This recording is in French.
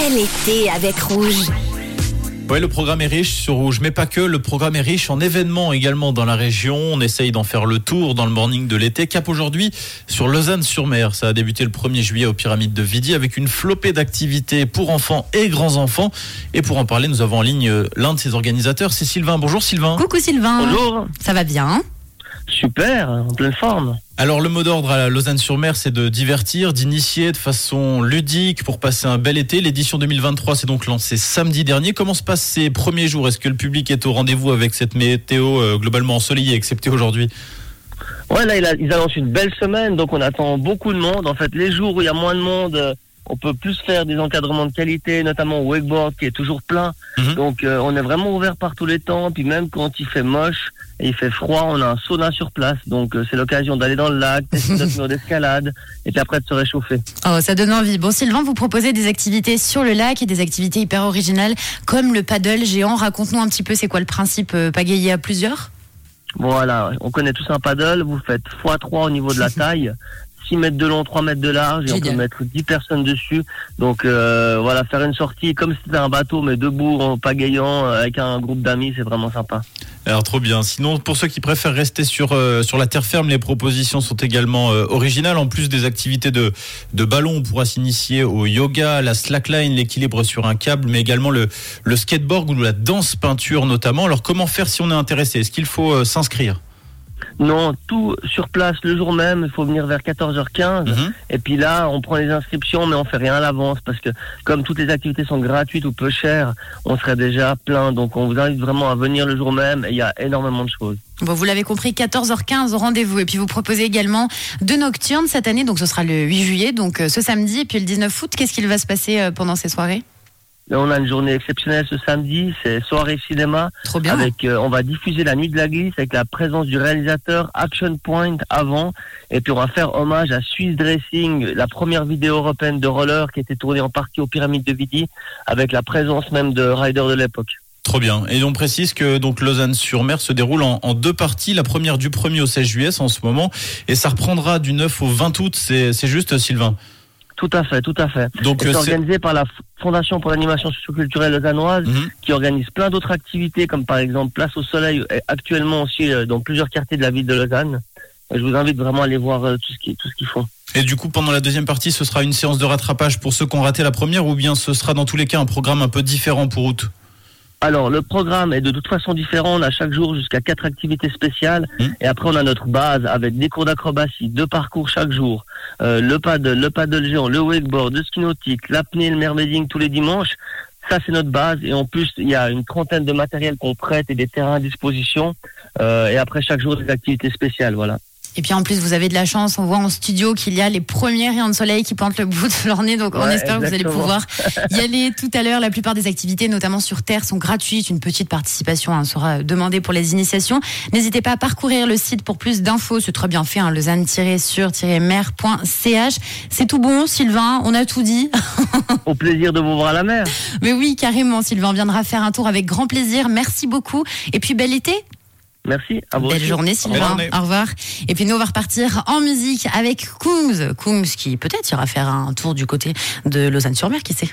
bel été avec Rouge. Ouais, le programme est riche sur Rouge, mais pas que. Le programme est riche en événements également dans la région. On essaye d'en faire le tour dans le morning de l'été. Cap aujourd'hui sur Lausanne-sur-Mer. Ça a débuté le 1er juillet aux Pyramides de Vidi avec une flopée d'activités pour enfants et grands enfants. Et pour en parler, nous avons en ligne l'un de ses organisateurs, c'est Sylvain. Bonjour Sylvain. Coucou Sylvain. Bonjour. Ça va bien? Super, en pleine forme. Alors le mot d'ordre à Lausanne-sur-Mer, c'est de divertir, d'initier de façon ludique pour passer un bel été. L'édition 2023 s'est donc lancée samedi dernier. Comment se passent ces premiers jours? Est-ce que le public est au rendez-vous avec cette météo euh, globalement ensoleillée, excepté aujourd'hui? Ouais, là, ils annoncent une belle semaine, donc on attend beaucoup de monde. En fait, les jours où il y a moins de monde, euh, on peut plus faire des encadrements de qualité, notamment au wakeboard qui est toujours plein. Mhm. Donc euh, on est vraiment ouvert par tous les temps. Puis même quand il fait moche et il fait froid, on a un sauna sur place. Donc euh, c'est l'occasion d'aller dans le lac, tester notre mur d'escalade et puis après de se réchauffer. Oh, ça donne envie. Bon Sylvain, vous proposez des activités sur le lac et des activités hyper originales comme le paddle géant. Raconte-nous un petit peu c'est quoi le principe euh, pagayer à plusieurs? Voilà, on connaît tous un paddle, vous faites x3 au niveau de la taille. 6 mètres de long, 3 mètres de large, et on peut mettre 10 personnes dessus. Donc euh, voilà, faire une sortie comme si c'était un bateau, mais debout, en pagayant, euh, avec un groupe d'amis, c'est vraiment sympa. Alors trop bien. Sinon, pour ceux qui préfèrent rester sur euh, sur la terre ferme, les propositions sont également originales. En plus des activités de de ballon, on pourra s'initier au yoga, la slackline, l'équilibre sur un câble, mais également le le skateboard ou la danse peinture notamment. Alors comment faire si on est intéressé? Est-ce qu'il faut s'inscrire? Non, tout sur place le jour même. Il faut venir vers 14h15. Mhm. Et puis là, on prend les inscriptions, mais on fait rien à l'avance parce que comme toutes les activités sont gratuites ou peu chères, on serait déjà plein. Donc on vous invite vraiment à venir le jour même. Et il y a énormément de choses. Bon, vous l'avez compris, 14h15 rendez-vous. Et puis vous proposez également deux nocturnes cette année. Donc ce sera le 8 juillet, donc euh, ce samedi, et puis le 19 août. Qu'est-ce qu'il va se passer euh, pendant ces soirées? On a une journée exceptionnelle ce samedi, c'est soirée cinéma. Trop bien. Avec, euh, on va diffuser la nuit de la glisse avec la présence du réalisateur Action Point avant. Et puis on va faire hommage à Swiss Dressing, la première vidéo européenne de roller qui a été tournée en partie aux pyramides de Vidi, avec la présence même de riders de l'époque. Trop bien. Et on précise que donc Lausanne-sur-Mer se déroule en, en, deux parties. La première du 1er au 16 juillet en ce moment, et ça reprendra du 9 au 20 août. C'est juste, Sylvain? Tout à fait, tout à fait. Donc c'est organisé par la Fondation pour l'animation socioculturelle lausannoise, mhm. qui organise plein d'autres activités, comme par exemple Place au Soleil, actuellement aussi euh, dans plusieurs quartiers de la ville de Lausanne. Je vous invite vraiment à aller voir euh, tout ce qui, tout ce qu'ils font. Et du coup, pendant la deuxième partie, ce sera une séance de rattrapage pour ceux qui ont raté la première, ou bien ce sera dans tous les cas un programme un peu différent pour août? Alors, le programme est de toute façon différent. On a chaque jour jusqu'à quatre activités spéciales. Mmh. Et après, on a notre base avec des cours d'acrobatie, deux parcours chaque jour, euh, le paddle, le paddle géant, le wakeboard, le ski nautique, l'apnée, le mermaiding tous les dimanches. Ça, c'est notre base. Et en plus, il y a une trentaine de matériels qu'on prête et des terrains à disposition. Euh, et après, chaque jour, des activités spéciales. Voilà. Et puis en plus, vous avez de la chance. On voit en studio qu'il y a les premiers rayons de soleil qui pointent le bout de leur nez. Donc on espère que vous allez pouvoir y aller tout à l'heure. La plupart des activités, notamment sur Terre, sont gratuites. Une petite participation hein, sera demandée pour les initiations. N'hésitez pas à parcourir le site pour plus d'infos. C'est très bien fait. Hein, Lausanne-sur-mer.ch. C'est tout bon, Sylvain? On a tout dit? Au plaisir de vous voir à la mer. Mais oui, carrément. Sylvain viendra faire un tour avec grand plaisir. Merci beaucoup. Et puis bel été. Merci. À vous Belle journée, Sylvain. Au revoir. Et puis nous, on va repartir en musique avec Kungs. Kungs qui peut-être ira faire un tour du côté de Lausanne-sur-Mer, qui sait?